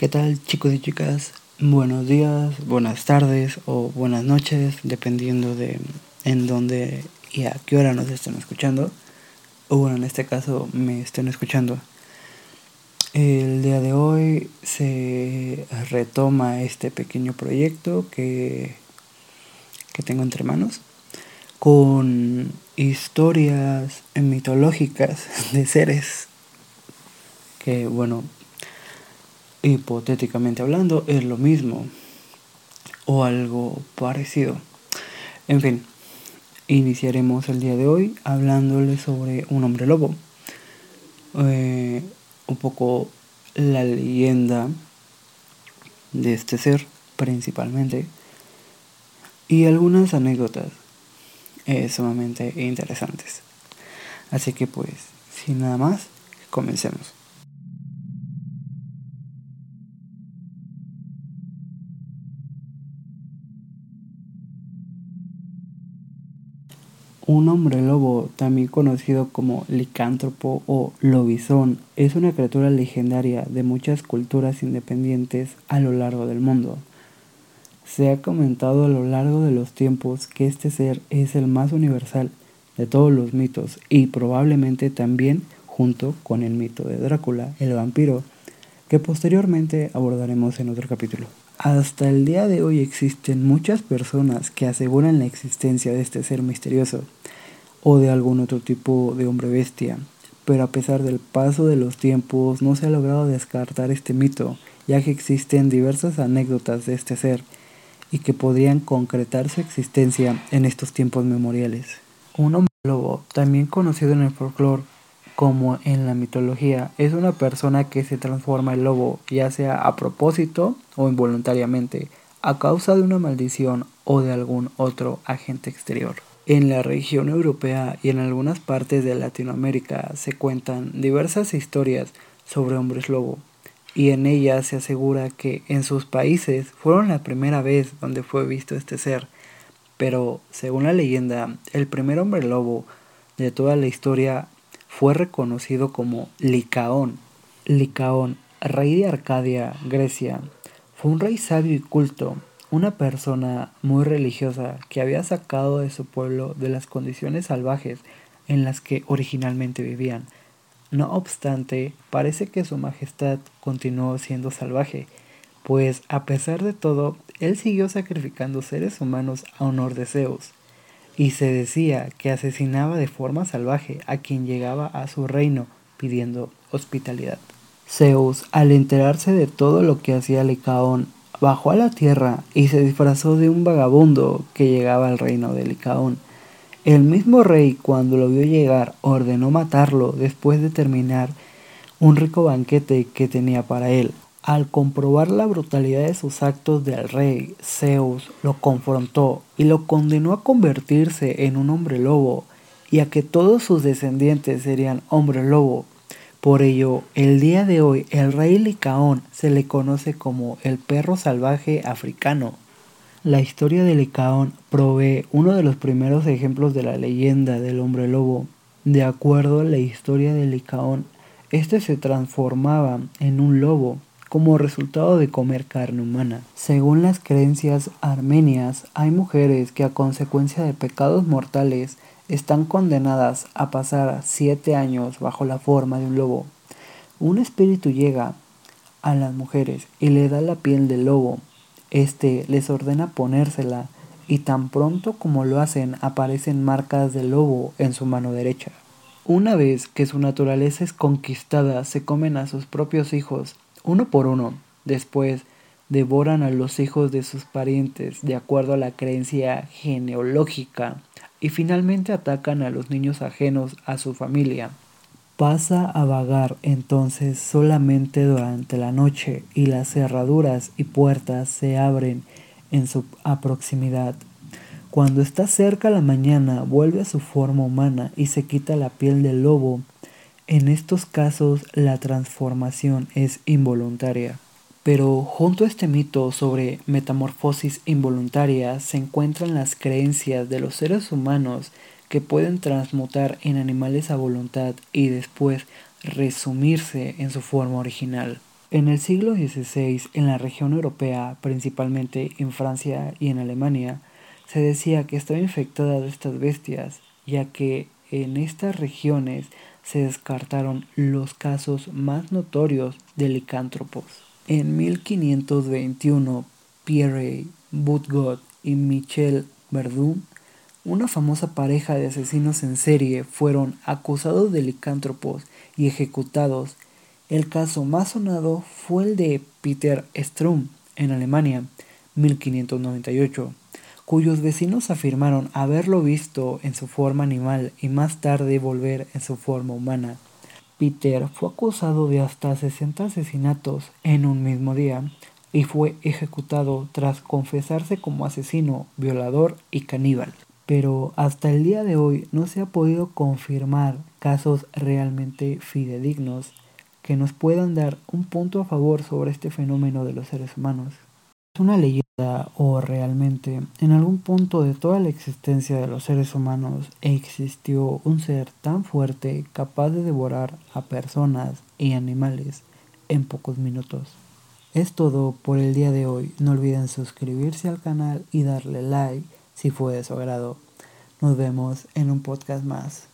¿Qué tal chicos y chicas? Buenos días, buenas tardes o buenas noches, dependiendo de en dónde y a qué hora nos estén escuchando. O bueno, en este caso me estén escuchando. El día de hoy se retoma este pequeño proyecto que, que tengo entre manos con historias mitológicas de seres que bueno hipotéticamente hablando, es lo mismo o algo parecido. En fin, iniciaremos el día de hoy hablándole sobre un hombre lobo. Eh, un poco la leyenda de este ser principalmente y algunas anécdotas eh, sumamente interesantes. Así que pues, sin nada más, comencemos. Un hombre lobo, también conocido como licántropo o lobizón, es una criatura legendaria de muchas culturas independientes a lo largo del mundo. Se ha comentado a lo largo de los tiempos que este ser es el más universal de todos los mitos y probablemente también junto con el mito de Drácula, el vampiro, que posteriormente abordaremos en otro capítulo. Hasta el día de hoy existen muchas personas que aseguran la existencia de este ser misterioso o de algún otro tipo de hombre bestia, pero a pesar del paso de los tiempos no se ha logrado descartar este mito, ya que existen diversas anécdotas de este ser y que podrían concretar su existencia en estos tiempos memoriales. Un hombre lobo, también conocido en el folclore como en la mitología, es una persona que se transforma en lobo, ya sea a propósito o involuntariamente, a causa de una maldición o de algún otro agente exterior. En la región europea y en algunas partes de Latinoamérica se cuentan diversas historias sobre hombres lobo, y en ellas se asegura que en sus países fueron la primera vez donde fue visto este ser, pero según la leyenda, el primer hombre lobo de toda la historia fue reconocido como Licaón. Licaón, rey de Arcadia, Grecia, fue un rey sabio y culto, una persona muy religiosa que había sacado de su pueblo de las condiciones salvajes en las que originalmente vivían. No obstante, parece que su majestad continuó siendo salvaje, pues a pesar de todo, él siguió sacrificando seres humanos a honor de Zeus y se decía que asesinaba de forma salvaje a quien llegaba a su reino pidiendo hospitalidad. Zeus, al enterarse de todo lo que hacía Licaón, bajó a la tierra y se disfrazó de un vagabundo que llegaba al reino de Licaón. El mismo rey, cuando lo vio llegar, ordenó matarlo después de terminar un rico banquete que tenía para él. Al comprobar la brutalidad de sus actos del rey, Zeus lo confrontó y lo condenó a convertirse en un hombre lobo y a que todos sus descendientes serían hombre lobo. Por ello, el día de hoy el rey Licaón se le conoce como el perro salvaje africano. La historia de Licaón provee uno de los primeros ejemplos de la leyenda del hombre lobo. De acuerdo a la historia de Licaón, este se transformaba en un lobo como resultado de comer carne humana. Según las creencias armenias, hay mujeres que a consecuencia de pecados mortales están condenadas a pasar siete años bajo la forma de un lobo. Un espíritu llega a las mujeres y le da la piel del lobo. Este les ordena ponérsela y tan pronto como lo hacen aparecen marcas del lobo en su mano derecha. Una vez que su naturaleza es conquistada, se comen a sus propios hijos uno por uno. Después devoran a los hijos de sus parientes de acuerdo a la creencia genealógica y finalmente atacan a los niños ajenos a su familia. Pasa a vagar entonces solamente durante la noche y las cerraduras y puertas se abren en su proximidad. Cuando está cerca la mañana vuelve a su forma humana y se quita la piel del lobo en estos casos la transformación es involuntaria. Pero junto a este mito sobre metamorfosis involuntaria se encuentran las creencias de los seres humanos que pueden transmutar en animales a voluntad y después resumirse en su forma original. En el siglo XVI, en la región europea, principalmente en Francia y en Alemania, se decía que estaba infectada de estas bestias, ya que en estas regiones se descartaron los casos más notorios de licántropos. En 1521, Pierre Boutgot y Michel Verdun, una famosa pareja de asesinos en serie, fueron acusados de licántropos y ejecutados. El caso más sonado fue el de Peter Strum en Alemania, 1598 cuyos vecinos afirmaron haberlo visto en su forma animal y más tarde volver en su forma humana. Peter fue acusado de hasta 60 asesinatos en un mismo día y fue ejecutado tras confesarse como asesino, violador y caníbal. Pero hasta el día de hoy no se ha podido confirmar casos realmente fidedignos que nos puedan dar un punto a favor sobre este fenómeno de los seres humanos. Es una leyenda o realmente en algún punto de toda la existencia de los seres humanos existió un ser tan fuerte capaz de devorar a personas y animales en pocos minutos. Es todo por el día de hoy. No olviden suscribirse al canal y darle like si fue de su agrado. Nos vemos en un podcast más.